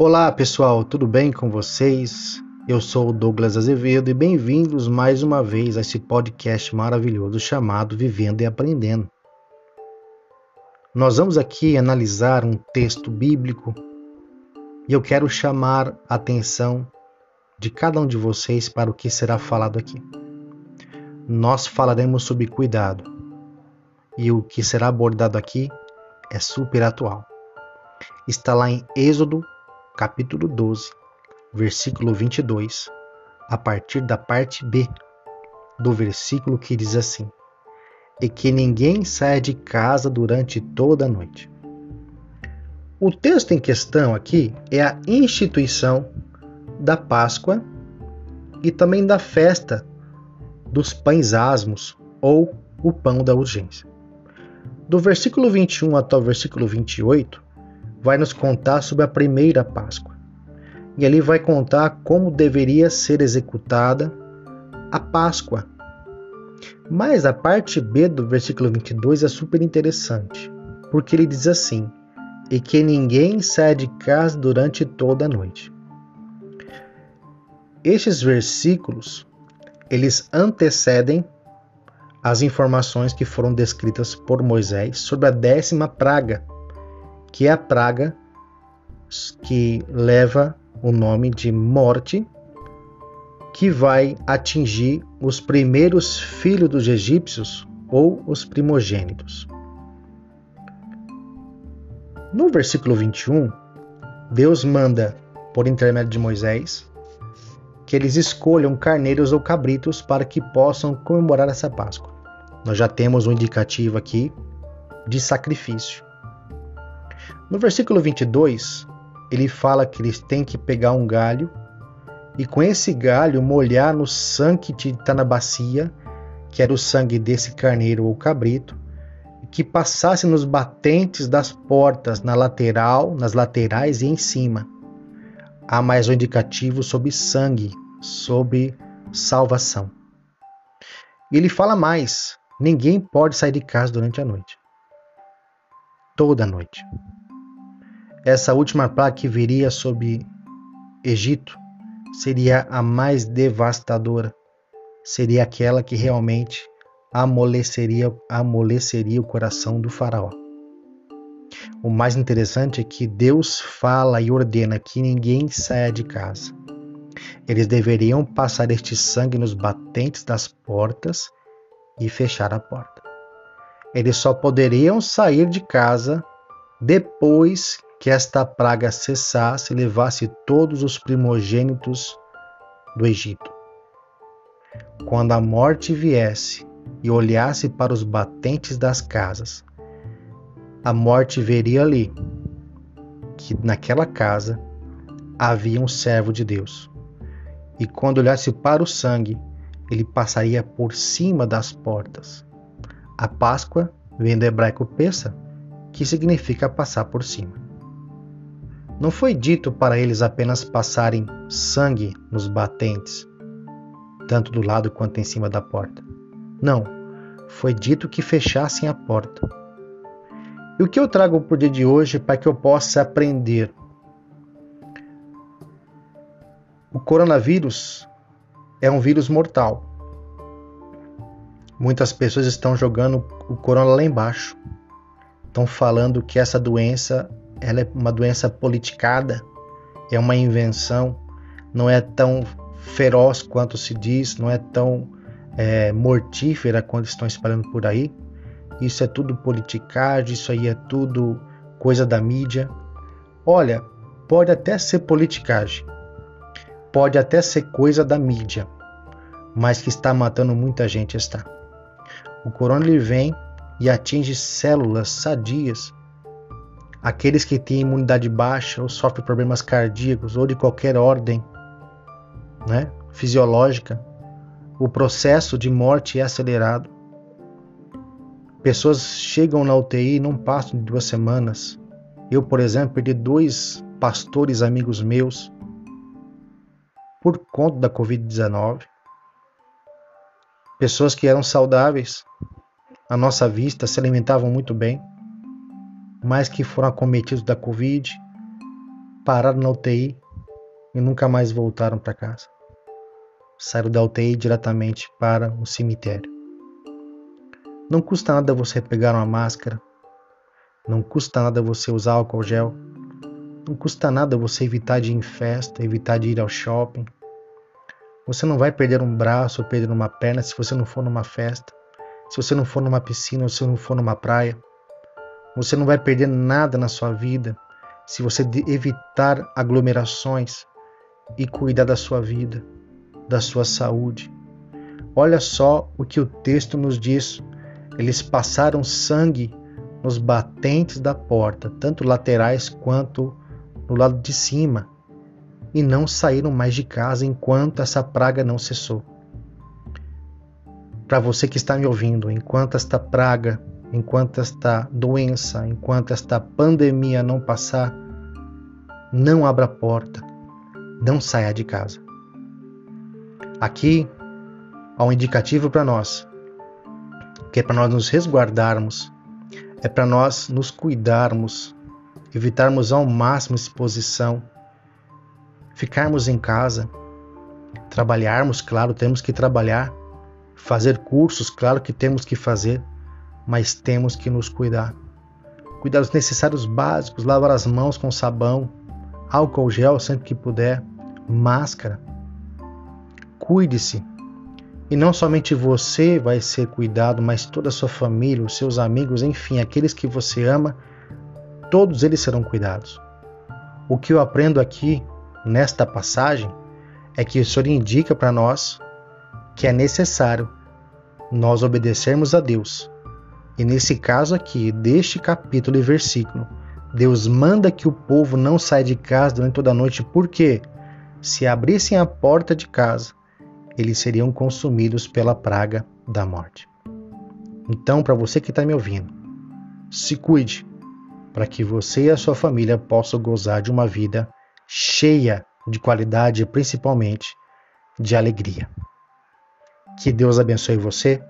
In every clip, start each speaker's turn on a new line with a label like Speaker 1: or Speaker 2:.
Speaker 1: Olá pessoal, tudo bem com vocês? Eu sou o Douglas Azevedo e bem-vindos mais uma vez a esse podcast maravilhoso chamado Vivendo e Aprendendo. Nós vamos aqui analisar um texto bíblico e eu quero chamar a atenção de cada um de vocês para o que será falado aqui. Nós falaremos sobre cuidado e o que será abordado aqui é super atual. Está lá em Êxodo, capítulo 12, versículo 22, a partir da parte B do versículo que diz assim: E que ninguém saia de casa durante toda a noite. O texto em questão aqui é a instituição da Páscoa e também da festa dos pães asmos ou o pão da urgência. Do versículo 21 até o versículo 28, vai nos contar sobre a primeira Páscoa. E ali vai contar como deveria ser executada a Páscoa. Mas a parte B do versículo 22 é super interessante, porque ele diz assim: e que ninguém saia de casa durante toda a noite. Estes versículos, eles antecedem as informações que foram descritas por Moisés sobre a décima praga, que é a praga que leva o nome de morte, que vai atingir os primeiros filhos dos egípcios ou os primogênitos. No versículo 21, Deus manda, por intermédio de Moisés, que eles escolham carneiros ou cabritos para que possam comemorar essa Páscoa. Nós já temos um indicativo aqui de sacrifício. No versículo 22, ele fala que eles têm que pegar um galho e com esse galho molhar no sangue que está na bacia, que era o sangue desse carneiro ou cabrito, que passasse nos batentes das portas, na lateral, nas laterais e em cima. Há mais um indicativo sobre sangue, sobre salvação. Ele fala mais: ninguém pode sair de casa durante a noite. Toda noite. Essa última plaga que viria sobre Egito seria a mais devastadora. Seria aquela que realmente amoleceria, amoleceria o coração do faraó. O mais interessante é que Deus fala e ordena que ninguém saia de casa. Eles deveriam passar este sangue nos batentes das portas e fechar a porta. Eles só poderiam sair de casa depois que esta praga cessasse e levasse todos os primogênitos do Egito. Quando a morte viesse e olhasse para os batentes das casas, a morte veria ali que naquela casa havia um servo de Deus. E quando olhasse para o sangue, ele passaria por cima das portas. A Páscoa vem do hebraico peça, que significa passar por cima. Não foi dito para eles apenas passarem sangue nos batentes, tanto do lado quanto em cima da porta. Não, foi dito que fechassem a porta. E o que eu trago para o dia de hoje para que eu possa aprender? O coronavírus é um vírus mortal. Muitas pessoas estão jogando o corona lá embaixo. Estão falando que essa doença ela é uma doença politicada, é uma invenção, não é tão feroz quanto se diz, não é tão é, mortífera quando estão espalhando por aí. Isso é tudo politicagem, isso aí é tudo coisa da mídia. Olha, pode até ser politicagem, pode até ser coisa da mídia, mas que está matando muita gente está. O corona ele vem e atinge células sadias. Aqueles que têm imunidade baixa ou sofrem problemas cardíacos ou de qualquer ordem, né, fisiológica, o processo de morte é acelerado. Pessoas chegam na UTI e não passam de duas semanas. Eu, por exemplo, perdi dois pastores amigos meus por conta da Covid-19. Pessoas que eram saudáveis, à nossa vista, se alimentavam muito bem, mas que foram acometidos da Covid, pararam na UTI e nunca mais voltaram para casa. Saíram da UTI diretamente para o cemitério. Não custa nada você pegar uma máscara, não custa nada você usar álcool gel, não custa nada você evitar de ir em festa, evitar de ir ao shopping. Você não vai perder um braço ou perder uma perna se você não for numa festa, se você não for numa piscina ou se não for numa praia. Você não vai perder nada na sua vida se você evitar aglomerações e cuidar da sua vida, da sua saúde. Olha só o que o texto nos diz. Eles passaram sangue nos batentes da porta, tanto laterais quanto no lado de cima, e não saíram mais de casa enquanto essa praga não cessou. Para você que está me ouvindo, enquanto esta praga enquanto esta doença, enquanto esta pandemia não passar, não abra a porta, não saia de casa. Aqui há um indicativo para nós, que é para nós nos resguardarmos, é para nós nos cuidarmos, evitarmos ao máximo exposição, ficarmos em casa, trabalharmos, claro, temos que trabalhar, fazer cursos, claro que temos que fazer mas temos que nos cuidar. Cuidar dos necessários básicos, lavar as mãos com sabão, álcool gel sempre que puder, máscara. Cuide-se. E não somente você vai ser cuidado, mas toda a sua família, os seus amigos, enfim, aqueles que você ama, todos eles serão cuidados. O que eu aprendo aqui nesta passagem é que o Senhor indica para nós que é necessário nós obedecermos a Deus e nesse caso aqui, deste capítulo e versículo, Deus manda que o povo não saia de casa durante toda a noite, porque se abrissem a porta de casa, eles seriam consumidos pela praga da morte. Então, para você que está me ouvindo, se cuide para que você e a sua família possam gozar de uma vida cheia de qualidade e principalmente de alegria. Que Deus abençoe você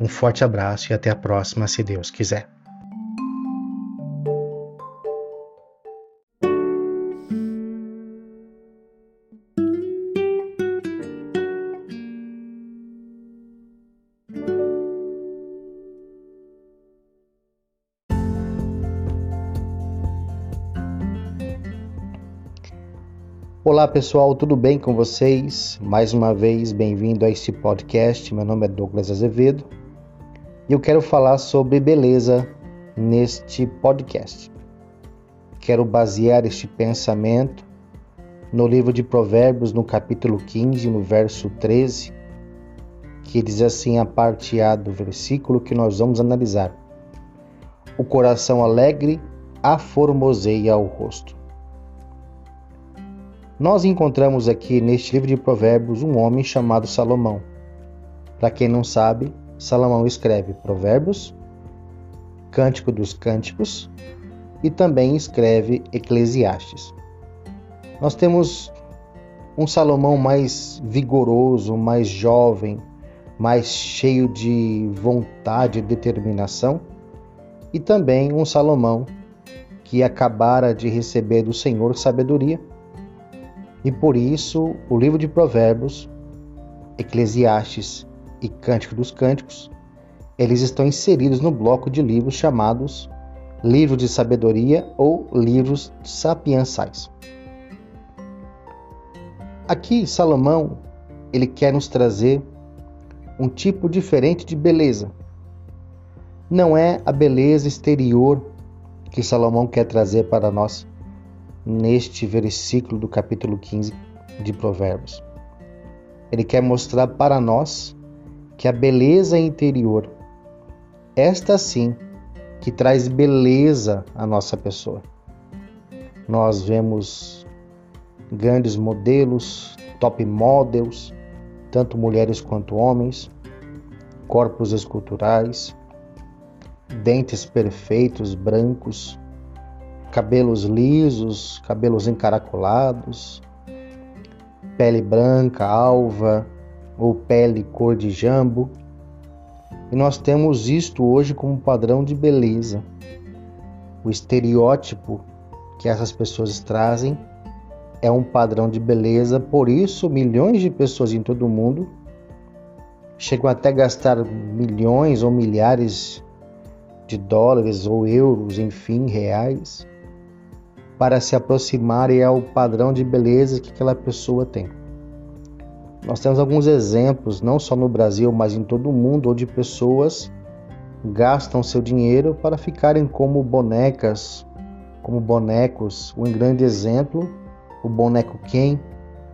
Speaker 1: um forte abraço e até a próxima, se Deus quiser. Olá pessoal, tudo bem com vocês? Mais uma vez, bem-vindo a este podcast. Meu nome é Douglas Azevedo e eu quero falar sobre beleza neste podcast. Quero basear este pensamento no livro de Provérbios, no capítulo 15, no verso 13, que diz assim a parte A do versículo que nós vamos analisar. O coração alegre aformoseia o rosto. Nós encontramos aqui neste livro de Provérbios um homem chamado Salomão. Para quem não sabe, Salomão escreve Provérbios, Cântico dos Cânticos e também escreve Eclesiastes. Nós temos um Salomão mais vigoroso, mais jovem, mais cheio de vontade e determinação, e também um Salomão que acabara de receber do Senhor sabedoria, e por isso o livro de Provérbios, Eclesiastes e Cântico dos Cânticos, eles estão inseridos no bloco de livros chamados Livros de Sabedoria ou Livros Sapiensais. Aqui Salomão, ele quer nos trazer um tipo diferente de beleza. Não é a beleza exterior que Salomão quer trazer para nós neste versículo do capítulo 15 de Provérbios. Ele quer mostrar para nós que a beleza interior, esta sim, que traz beleza à nossa pessoa. Nós vemos grandes modelos, top models, tanto mulheres quanto homens, corpos esculturais, dentes perfeitos, brancos, cabelos lisos, cabelos encaracolados, pele branca, alva, ou pele cor de jambo. E nós temos isto hoje como padrão de beleza. O estereótipo que essas pessoas trazem é um padrão de beleza, por isso milhões de pessoas em todo o mundo chegam até a gastar milhões ou milhares de dólares ou euros, enfim, reais, para se aproximarem ao padrão de beleza que aquela pessoa tem. Nós temos alguns exemplos, não só no Brasil, mas em todo o mundo, onde pessoas gastam seu dinheiro para ficarem como bonecas, como bonecos. Um grande exemplo, o boneco Ken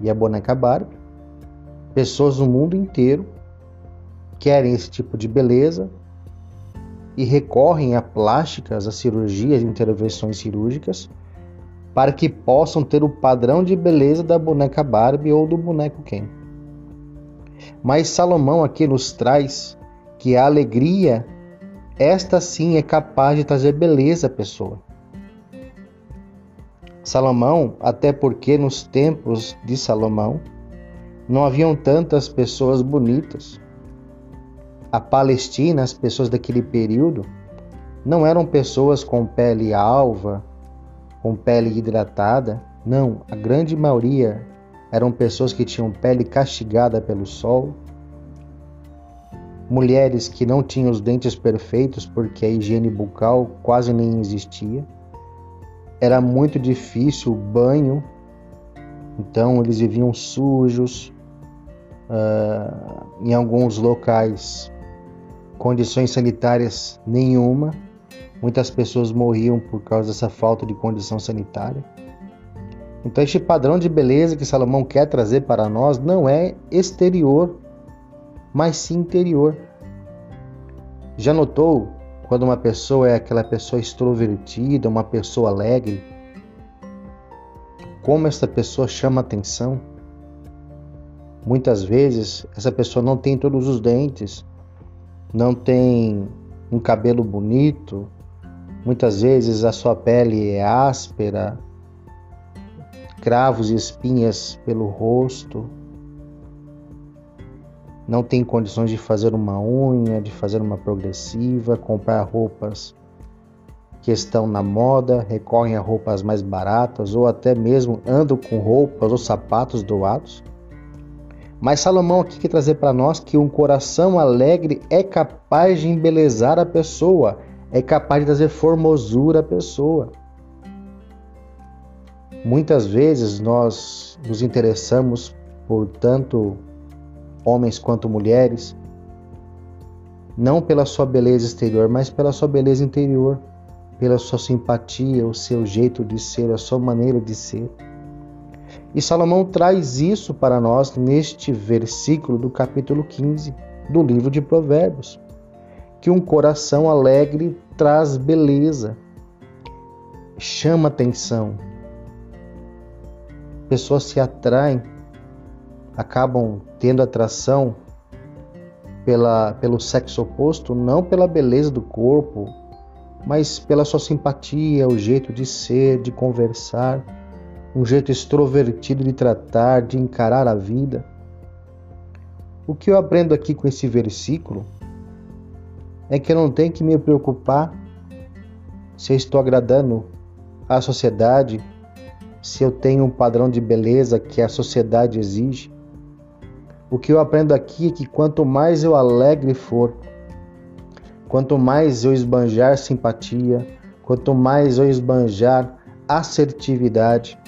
Speaker 1: e a boneca Barbie. Pessoas no mundo inteiro querem esse tipo de beleza e recorrem a plásticas, a cirurgias, intervenções cirúrgicas para que possam ter o padrão de beleza da boneca Barbie ou do boneco Ken. Mas Salomão aqui nos traz que a alegria, esta sim é capaz de trazer beleza à pessoa. Salomão, até porque nos tempos de Salomão não haviam tantas pessoas bonitas, a Palestina, as pessoas daquele período, não eram pessoas com pele alva, com pele hidratada. Não, a grande maioria eram pessoas que tinham pele castigada pelo sol, mulheres que não tinham os dentes perfeitos porque a higiene bucal quase nem existia. Era muito difícil o banho, então eles viviam sujos. Uh, em alguns locais condições sanitárias nenhuma. Muitas pessoas morriam por causa dessa falta de condição sanitária. Então, este padrão de beleza que Salomão quer trazer para nós não é exterior, mas sim interior. Já notou quando uma pessoa é aquela pessoa extrovertida, uma pessoa alegre? Como essa pessoa chama atenção? Muitas vezes essa pessoa não tem todos os dentes, não tem um cabelo bonito, muitas vezes a sua pele é áspera, cravos e espinhas pelo rosto, não tem condições de fazer uma unha, de fazer uma progressiva, comprar roupas que estão na moda, recorrem a roupas mais baratas ou até mesmo andam com roupas ou sapatos doados. Mas Salomão aqui quer trazer para nós que um coração alegre é capaz de embelezar a pessoa, é capaz de trazer formosura à pessoa. Muitas vezes nós nos interessamos por tanto homens quanto mulheres, não pela sua beleza exterior, mas pela sua beleza interior, pela sua simpatia, o seu jeito de ser, a sua maneira de ser. E Salomão traz isso para nós neste versículo do capítulo 15 do livro de Provérbios, que um coração alegre traz beleza, chama atenção. Pessoas se atraem, acabam tendo atração pela, pelo sexo oposto, não pela beleza do corpo, mas pela sua simpatia, o jeito de ser, de conversar um jeito extrovertido de tratar, de encarar a vida. O que eu aprendo aqui com esse versículo é que eu não tenho que me preocupar se eu estou agradando à sociedade, se eu tenho um padrão de beleza que a sociedade exige. O que eu aprendo aqui é que quanto mais eu alegre for, quanto mais eu esbanjar simpatia, quanto mais eu esbanjar assertividade,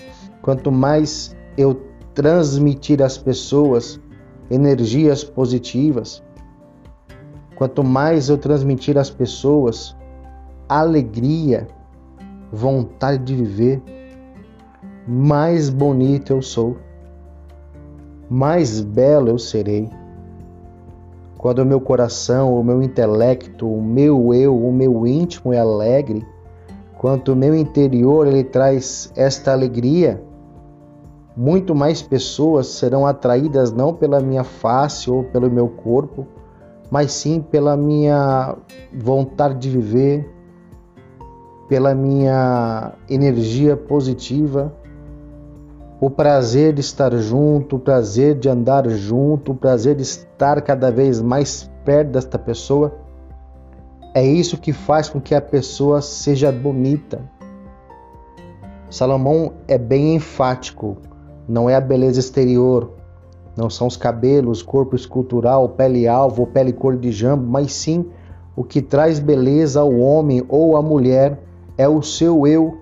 Speaker 1: quanto mais eu transmitir às pessoas energias positivas, quanto mais eu transmitir às pessoas alegria, vontade de viver, mais bonito eu sou, mais belo eu serei. Quando o meu coração, o meu intelecto, o meu eu, o meu íntimo é alegre, Quanto o meu interior ele traz esta alegria, muito mais pessoas serão atraídas não pela minha face ou pelo meu corpo, mas sim pela minha vontade de viver, pela minha energia positiva, o prazer de estar junto, o prazer de andar junto, o prazer de estar cada vez mais perto desta pessoa. É isso que faz com que a pessoa seja bonita. Salomão é bem enfático, não é a beleza exterior, não são os cabelos, corpo escultural, pele alvo pele cor de jambo, mas sim o que traz beleza ao homem ou à mulher é o seu eu,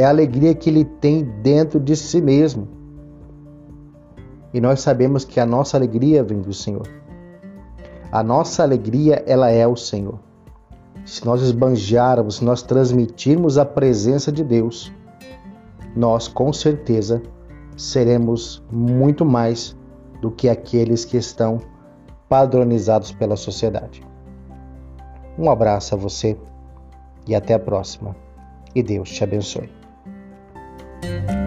Speaker 1: é a alegria que ele tem dentro de si mesmo. E nós sabemos que a nossa alegria vem do Senhor. A nossa alegria, ela é o Senhor. Se nós esbanjarmos, se nós transmitirmos a presença de Deus, nós com certeza seremos muito mais do que aqueles que estão padronizados pela sociedade. Um abraço a você e até a próxima. E Deus te abençoe. thank you